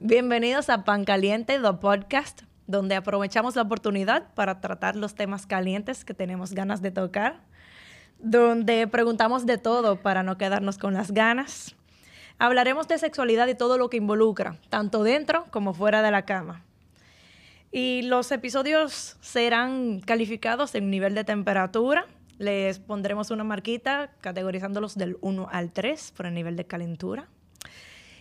Bienvenidos a Pan Caliente, The Podcast, donde aprovechamos la oportunidad para tratar los temas calientes que tenemos ganas de tocar, donde preguntamos de todo para no quedarnos con las ganas. Hablaremos de sexualidad y todo lo que involucra, tanto dentro como fuera de la cama. Y los episodios serán calificados en nivel de temperatura. Les pondremos una marquita categorizándolos del 1 al 3 por el nivel de calentura.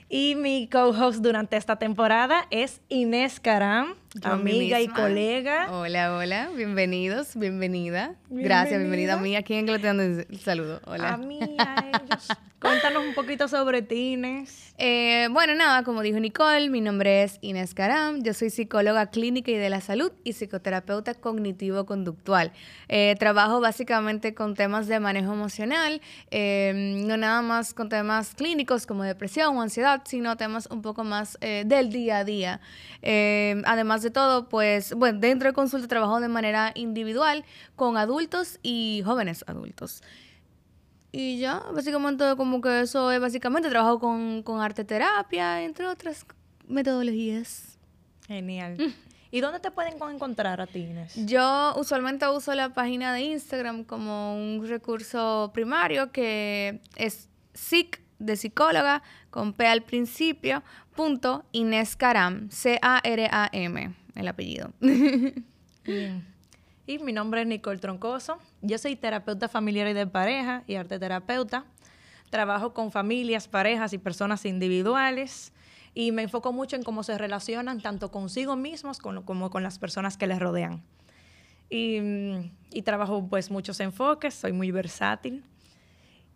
Y mi co-host durante esta temporada es Inés Caram, amiga y colega. Hola, hola, bienvenidos, bienvenida. Gracias, bienvenida a mí. ¿A quién que le tengo el saludo? Hola. A mí, a ellos. Cuéntanos un poquito sobre ti, Inés. Eh, bueno, nada, como dijo Nicole, mi nombre es Inés Caram. Yo soy psicóloga clínica y de la salud y psicoterapeuta cognitivo-conductual. Eh, trabajo básicamente con temas de manejo emocional, eh, no nada más con temas clínicos como depresión o ansiedad, sino temas un poco más del día a día. además de todo, pues, bueno, dentro de consulta trabajo de manera individual con adultos y jóvenes adultos. Y ya, básicamente como que eso es básicamente trabajo con, con arte terapia, entre otras metodologías. Genial. Mm. ¿Y dónde te pueden encontrar a ti, Inés? Yo usualmente uso la página de Instagram como un recurso primario que es SIC de psicóloga con P al principio, punto Inés Caram, C-A-R-A-M, el apellido. Y mi nombre es Nicole Troncoso. Yo soy terapeuta familiar y de pareja y arte terapeuta. Trabajo con familias, parejas y personas individuales y me enfoco mucho en cómo se relacionan tanto consigo mismos como, con las personas que les rodean. Y, y, trabajo pues muchos enfoques, soy muy versátil.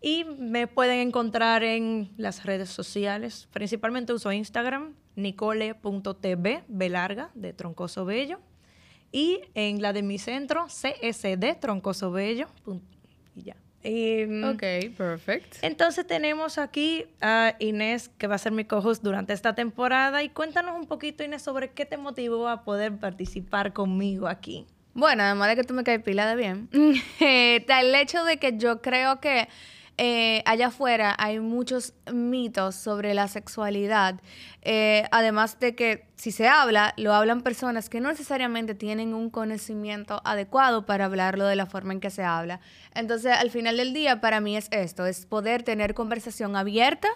Y me pueden encontrar en las redes sociales. Principalmente uso Instagram, nicole.tv, B larga, de Troncoso Bello y en la de mi centro, CSD, Troncoso Bello. Y ya. Mm, ok, perfecto. Entonces tenemos aquí a Inés, que va a ser mi co-host durante esta temporada. Y cuéntanos un poquito, Inés, sobre qué te motivó a poder participar conmigo aquí. Bueno, además de que tú me caes pila de bien, el hecho de que yo creo que eh, allá afuera hay muchos mitos sobre la sexualidad, eh, además de que si se habla, lo hablan personas que no necesariamente tienen un conocimiento adecuado para hablarlo de la forma en que se habla. Entonces, al final del día, para mí es esto, es poder tener conversación abierta,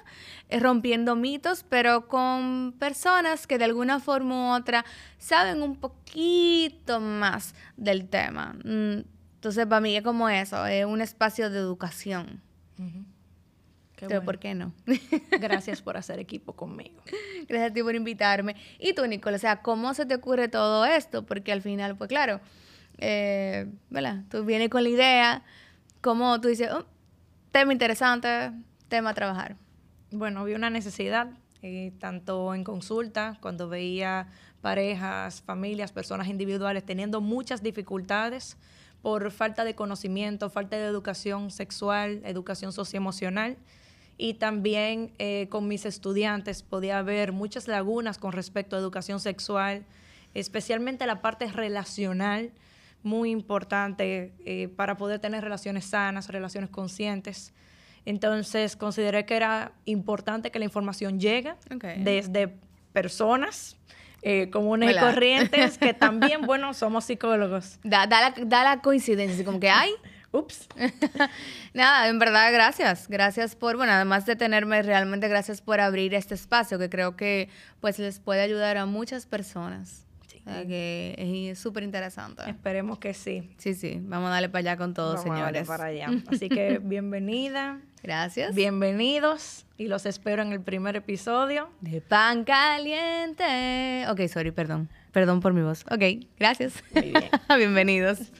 eh, rompiendo mitos, pero con personas que de alguna forma u otra saben un poquito más del tema. Mm, entonces, para mí es como eso, es un espacio de educación. Pero ¿por qué no? Gracias por hacer equipo conmigo. Gracias a ti por invitarme. Y tú, Nicole, o sea, ¿cómo se te ocurre todo esto? Porque al final, pues claro, eh, ¿verdad? Tú vienes con la idea, ¿cómo tú dices, oh, tema interesante, tema a trabajar? Bueno, vi una necesidad, eh, tanto en consulta, cuando veía parejas, familias, personas individuales teniendo muchas dificultades por falta de conocimiento, falta de educación sexual, educación socioemocional. Y también eh, con mis estudiantes podía haber muchas lagunas con respecto a educación sexual, especialmente la parte relacional, muy importante eh, para poder tener relaciones sanas, relaciones conscientes. Entonces consideré que era importante que la información llegue desde personas eh, comunes y corrientes, que también, bueno, somos psicólogos. Da, da, la, da la coincidencia, como que hay. Ups. Nada, en verdad, gracias. Gracias por, bueno, además de tenerme, realmente gracias por abrir este espacio que creo que pues les puede ayudar a muchas personas. Que es súper interesante. Esperemos que sí. Sí, sí. Vamos a darle para allá con todos, señores. para allá. Así que bienvenida. Gracias. Bienvenidos y los espero en el primer episodio de Pan Caliente. Ok, sorry, perdón. Perdón por mi voz. Ok, gracias. Muy bien. Bienvenidos.